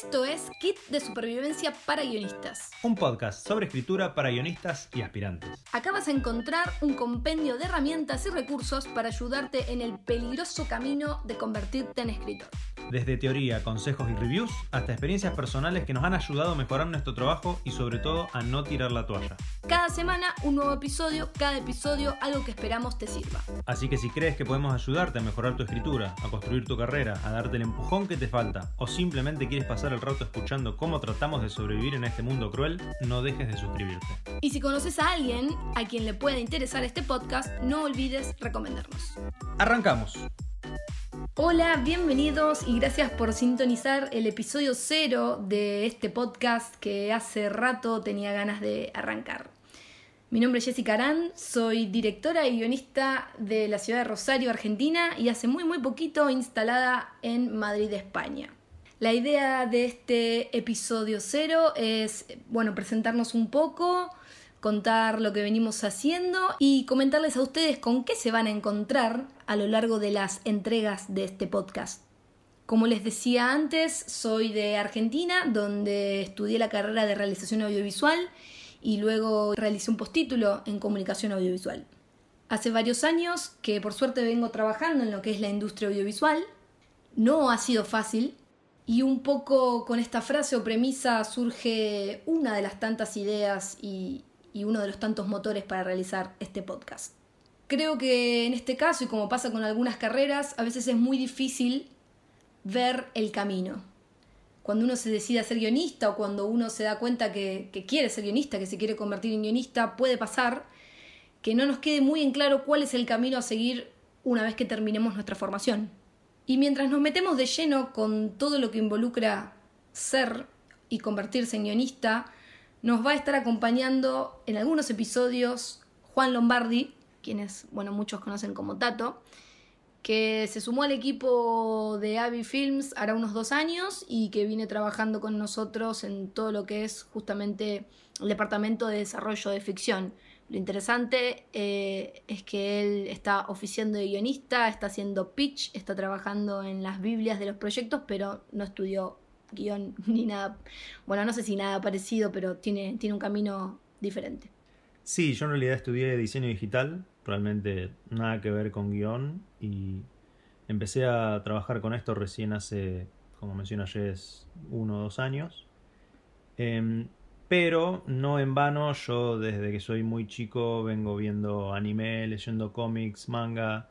Esto es Kit de Supervivencia para Guionistas. Un podcast sobre escritura para guionistas y aspirantes. Acá vas a encontrar un compendio de herramientas y recursos para ayudarte en el peligroso camino de convertirte en escritor. Desde teoría, consejos y reviews hasta experiencias personales que nos han ayudado a mejorar nuestro trabajo y sobre todo a no tirar la toalla. Cada semana un nuevo episodio, cada episodio algo que esperamos te sirva. Así que si crees que podemos ayudarte a mejorar tu escritura, a construir tu carrera, a darte el empujón que te falta o simplemente quieres pasar el rato escuchando cómo tratamos de sobrevivir en este mundo cruel, no dejes de suscribirte. Y si conoces a alguien a quien le pueda interesar este podcast, no olvides recomendarnos. Arrancamos. Hola, bienvenidos y gracias por sintonizar el episodio cero de este podcast que hace rato tenía ganas de arrancar. Mi nombre es Jessica Arán, soy directora y guionista de la ciudad de Rosario, Argentina, y hace muy muy poquito instalada en Madrid, España. La idea de este episodio cero es, bueno, presentarnos un poco, contar lo que venimos haciendo y comentarles a ustedes con qué se van a encontrar a lo largo de las entregas de este podcast. Como les decía antes, soy de Argentina, donde estudié la carrera de realización audiovisual y luego realicé un postítulo en comunicación audiovisual. Hace varios años que por suerte vengo trabajando en lo que es la industria audiovisual. No ha sido fácil y un poco con esta frase o premisa surge una de las tantas ideas y, y uno de los tantos motores para realizar este podcast. Creo que en este caso, y como pasa con algunas carreras, a veces es muy difícil ver el camino. Cuando uno se decide a ser guionista o cuando uno se da cuenta que, que quiere ser guionista, que se quiere convertir en guionista, puede pasar que no nos quede muy en claro cuál es el camino a seguir una vez que terminemos nuestra formación. Y mientras nos metemos de lleno con todo lo que involucra ser y convertirse en guionista, nos va a estar acompañando en algunos episodios Juan Lombardi, quienes, bueno, muchos conocen como Tato, que se sumó al equipo de Avi Films hará unos dos años y que viene trabajando con nosotros en todo lo que es justamente el departamento de desarrollo de ficción. Lo interesante eh, es que él está oficiando de guionista, está haciendo pitch, está trabajando en las Biblias de los proyectos, pero no estudió guion ni nada, bueno, no sé si nada parecido, pero tiene, tiene un camino diferente. Sí, yo en realidad estudié diseño digital, realmente nada que ver con guion y empecé a trabajar con esto recién hace, como menciona Jess, uno o dos años. Em, pero no en vano, yo desde que soy muy chico vengo viendo anime, leyendo cómics, manga,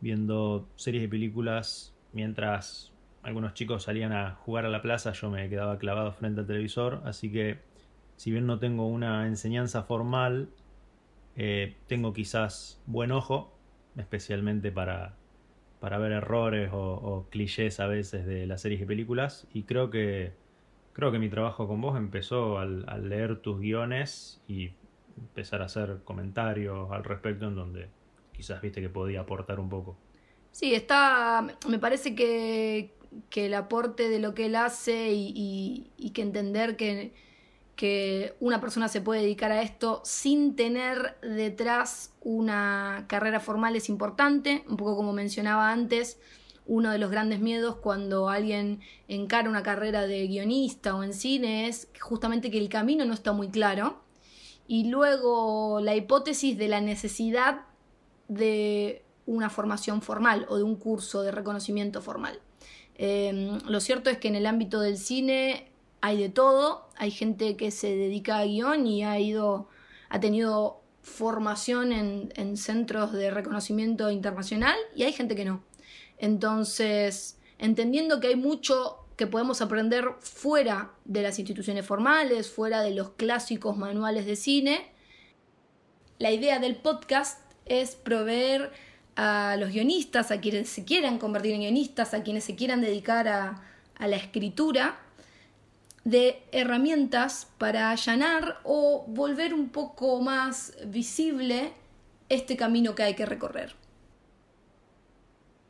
viendo series y películas mientras algunos chicos salían a jugar a la plaza, yo me quedaba clavado frente al televisor, así que si bien no tengo una enseñanza formal, eh, tengo quizás buen ojo, especialmente para, para ver errores o, clichés a veces de las series y películas, y creo que, creo que mi trabajo con vos empezó al, al leer tus guiones y empezar a hacer comentarios al respecto en donde quizás viste que podía aportar un poco. Sí, está, me parece que, que el aporte de lo que él hace y, que entender que, que, una persona se puede dedicar a esto sin tener detrás una carrera formal es importante, un poco como mencionaba antes, uno de los grandes miedos cuando alguien encara una carrera de guionista o en cine es justamente que el camino no está muy claro y luego la hipótesis de la necesidad de una formación formal o de un curso de reconocimiento formal. Em, lo cierto es que en el ámbito del cine hay de todo, hay gente que se dedica a guion y ha ido, ha tenido formación en, en centros de reconocimiento internacional y hay gente que no. Entonces, entendiendo que hay mucho que podemos aprender fuera de las instituciones formales, fuera de los clásicos manuales de cine, la idea del podcast es proveer a los guionistas, a quienes se quieran convertir en guionistas, a quienes se quieran dedicar a, la escritura, de herramientas para allanar o volver un poco más visible este camino que hay que recorrer.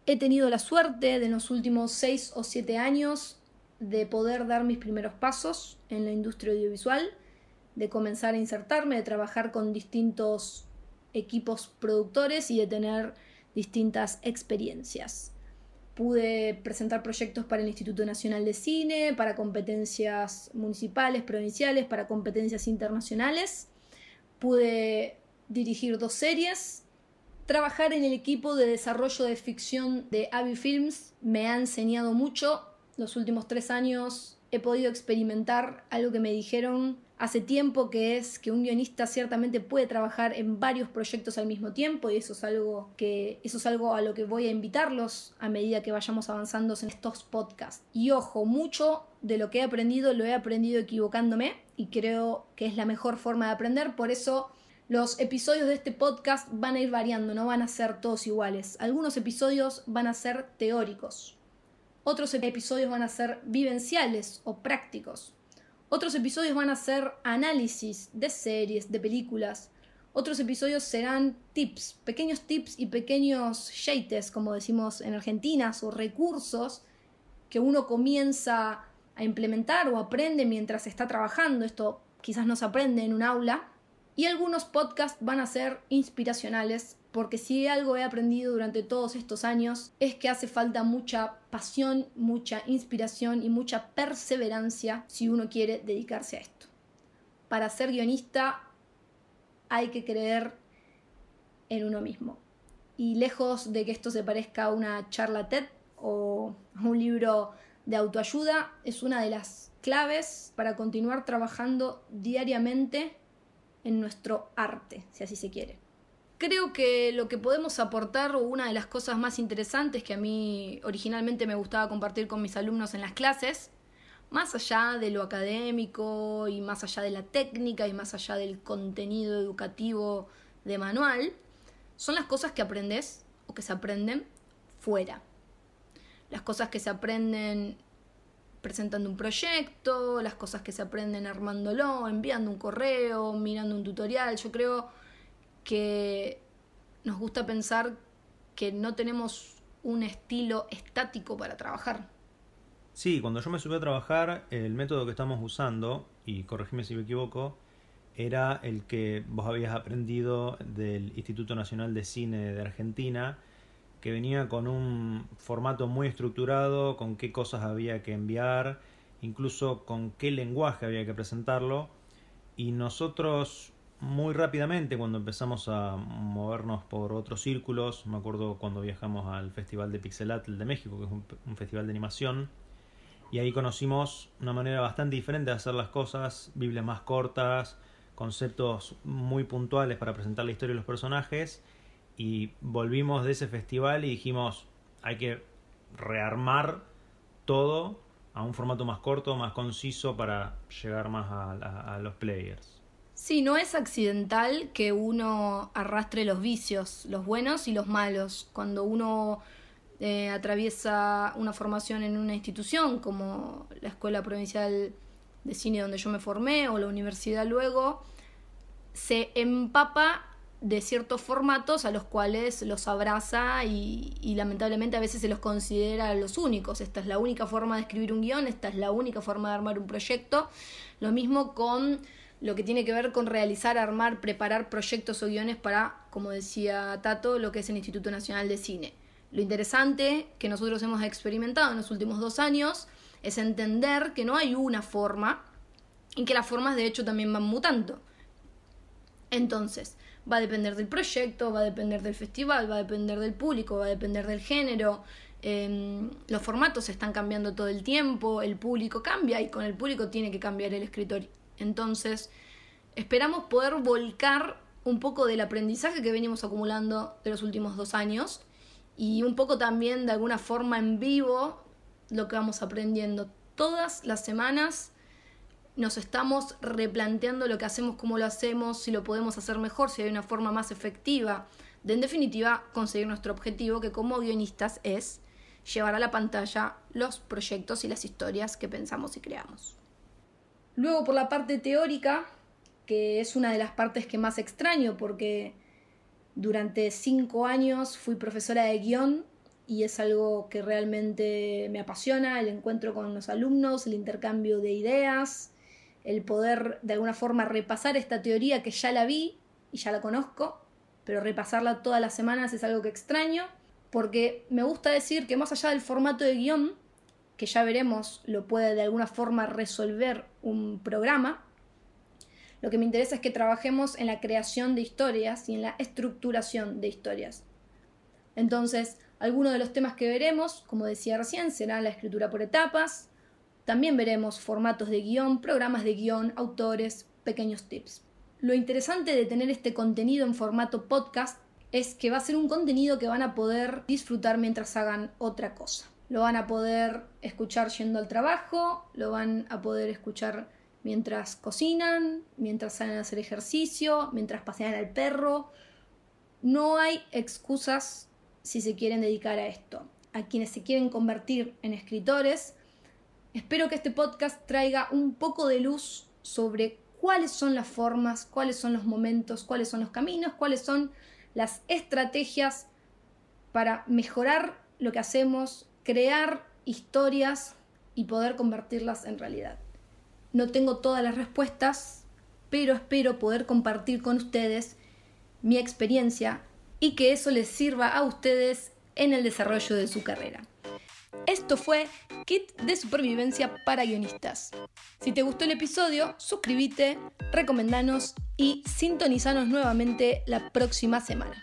He tenido la suerte de en los últimos seis o siete años de poder dar mis primeros pasos en la industria audiovisual, de comenzar a insertarme, de trabajar con distintos equipos productores y de tener distintas experiencias. Pude presentar proyectos para el Instituto Nacional de Cine, para competencias municipales, provinciales, para competencias internacionales. Pude dirigir dos series. Trabajar en el equipo de desarrollo de ficción de Abbey Films me ha enseñado mucho. Los últimos tres años he podido experimentar algo que me dijeron hace tiempo, que es que un guionista ciertamente puede trabajar en varios proyectos al mismo tiempo y eso es algo que eso es algo a lo que voy a invitarlos a medida que vayamos avanzando en estos podcasts. Y ojo, mucho de lo que he aprendido lo he aprendido equivocándome y creo que es la mejor forma de aprender, por eso los episodios de este podcast van a ir variando, no van a ser todos iguales. Algunos episodios van a ser teóricos. Otros episodios van a ser vivenciales o prácticos. Otros episodios van a ser análisis de series, de películas. Otros episodios serán tips, pequeños tips y pequeños yates, como decimos en Argentina, o recursos que uno comienza a implementar o aprende mientras está trabajando. Esto quizás no se aprende en un aula. Y algunos podcasts van a ser inspiracionales porque si algo he aprendido durante todos estos años es que hace falta mucha pasión, mucha inspiración y mucha perseverancia si uno quiere dedicarse a esto. Para ser guionista hay que creer en uno mismo. Y lejos de que esto se parezca a una charla TED o un libro de autoayuda, es una de las claves para continuar trabajando diariamente en nuestro arte, si así se quiere. Creo que lo que podemos aportar, una de las cosas más interesantes que a mí originalmente me gustaba compartir con mis alumnos en las clases, más allá de lo académico y más allá de la técnica y más allá del contenido educativo de manual, son las cosas que aprendes o que se aprenden fuera. Las cosas que se aprenden presentando un proyecto, las cosas que se aprenden armándolo, enviando un correo, mirando un tutorial. Yo creo que nos gusta pensar que no tenemos un estilo estático para trabajar. Sí, cuando yo me subí a trabajar, el método que estamos usando, y corregime si me equivoco, era el que vos habías aprendido del Instituto Nacional de Cine de Argentina, que venía con un formato muy estructurado, con qué cosas había que enviar, incluso con qué lenguaje había que presentarlo. Y nosotros muy rápidamente cuando empezamos a movernos por otros círculos, me acuerdo cuando viajamos al Festival de Pixelatl de México, que es un, festival de animación, y ahí conocimos una manera bastante diferente de hacer las cosas, biblias más cortas, conceptos muy puntuales para presentar la historia de los personajes, y volvimos de ese festival y dijimos, hay que rearmar todo a un formato más corto, más conciso para llegar más a los players. Sí, no es accidental que uno arrastre los vicios, los buenos y los malos. Cuando uno eh, atraviesa una formación en una institución como la Escuela Provincial de Cine donde yo me formé o la universidad luego, se empapa de ciertos formatos a los cuales los abraza y, y, lamentablemente a veces se los considera los únicos. Esta es la única forma de escribir un guion, esta es la única forma de armar un proyecto. Lo mismo con lo que tiene que ver con realizar, armar, preparar proyectos o guiones para, como decía Tato, lo que es el Instituto Nacional de Cine. Lo interesante que nosotros hemos experimentado en los últimos dos años es entender que no hay una forma y que las formas de hecho también van mutando. Entonces, va a depender del proyecto, va a depender del festival, va a depender del público, va a depender del género. Em, los formatos están cambiando todo el tiempo, el público cambia y con el público tiene que cambiar el escritor entonces, esperamos poder volcar un poco del aprendizaje que venimos acumulando de los últimos dos años y un poco también de alguna forma en vivo lo que vamos aprendiendo. Todas las semanas nos estamos replanteando lo que hacemos, cómo lo hacemos, si lo podemos hacer mejor, si hay una forma más efectiva de en definitiva conseguir nuestro objetivo que como guionistas es llevar a la pantalla los proyectos y las historias que pensamos y creamos. Luego por la parte teórica, que es una de las partes que más extraño porque durante cinco años fui profesora de guion y es algo que realmente me apasiona, el encuentro con los alumnos, el intercambio de ideas, el poder de alguna forma repasar esta teoría que ya la vi y ya la conozco, pero repasarla todas las semanas es algo que extraño. porque me gusta decir que más allá del formato de guion, que ya veremos lo puede de alguna forma resolver un programa, lo que me interesa es que trabajemos en la creación de historias y en la estructuración de historias. Entonces, algunos de los temas que veremos, como decía recién, será la escritura por etapas, también veremos formatos de guion, programas de guion, autores, pequeños tips. Lo interesante de tener este contenido en formato podcast es que va a ser un contenido que van a poder disfrutar mientras hagan otra cosa. Lo van a poder escuchar yendo al trabajo, lo van a poder escuchar mientras cocinan, mientras salen a hacer ejercicio, mientras pasean al perro. No hay excusas si se quieren dedicar a esto. A quienes se quieren convertir en escritores, espero que este podcast traiga un poco de luz sobre cuáles son las formas, cuáles son los momentos, cuáles son los caminos, cuáles son las estrategias para mejorar lo que hacemos, crear historias y poder convertirlas en realidad. No tengo todas las respuestas, pero espero poder compartir con ustedes mi experiencia y que eso les sirva a ustedes en el desarrollo de su carrera. Esto fue Kit de Supervivencia para Guionistas. Si te gustó el episodio, suscríbete, recomendanos y sintonizanos nuevamente la próxima semana.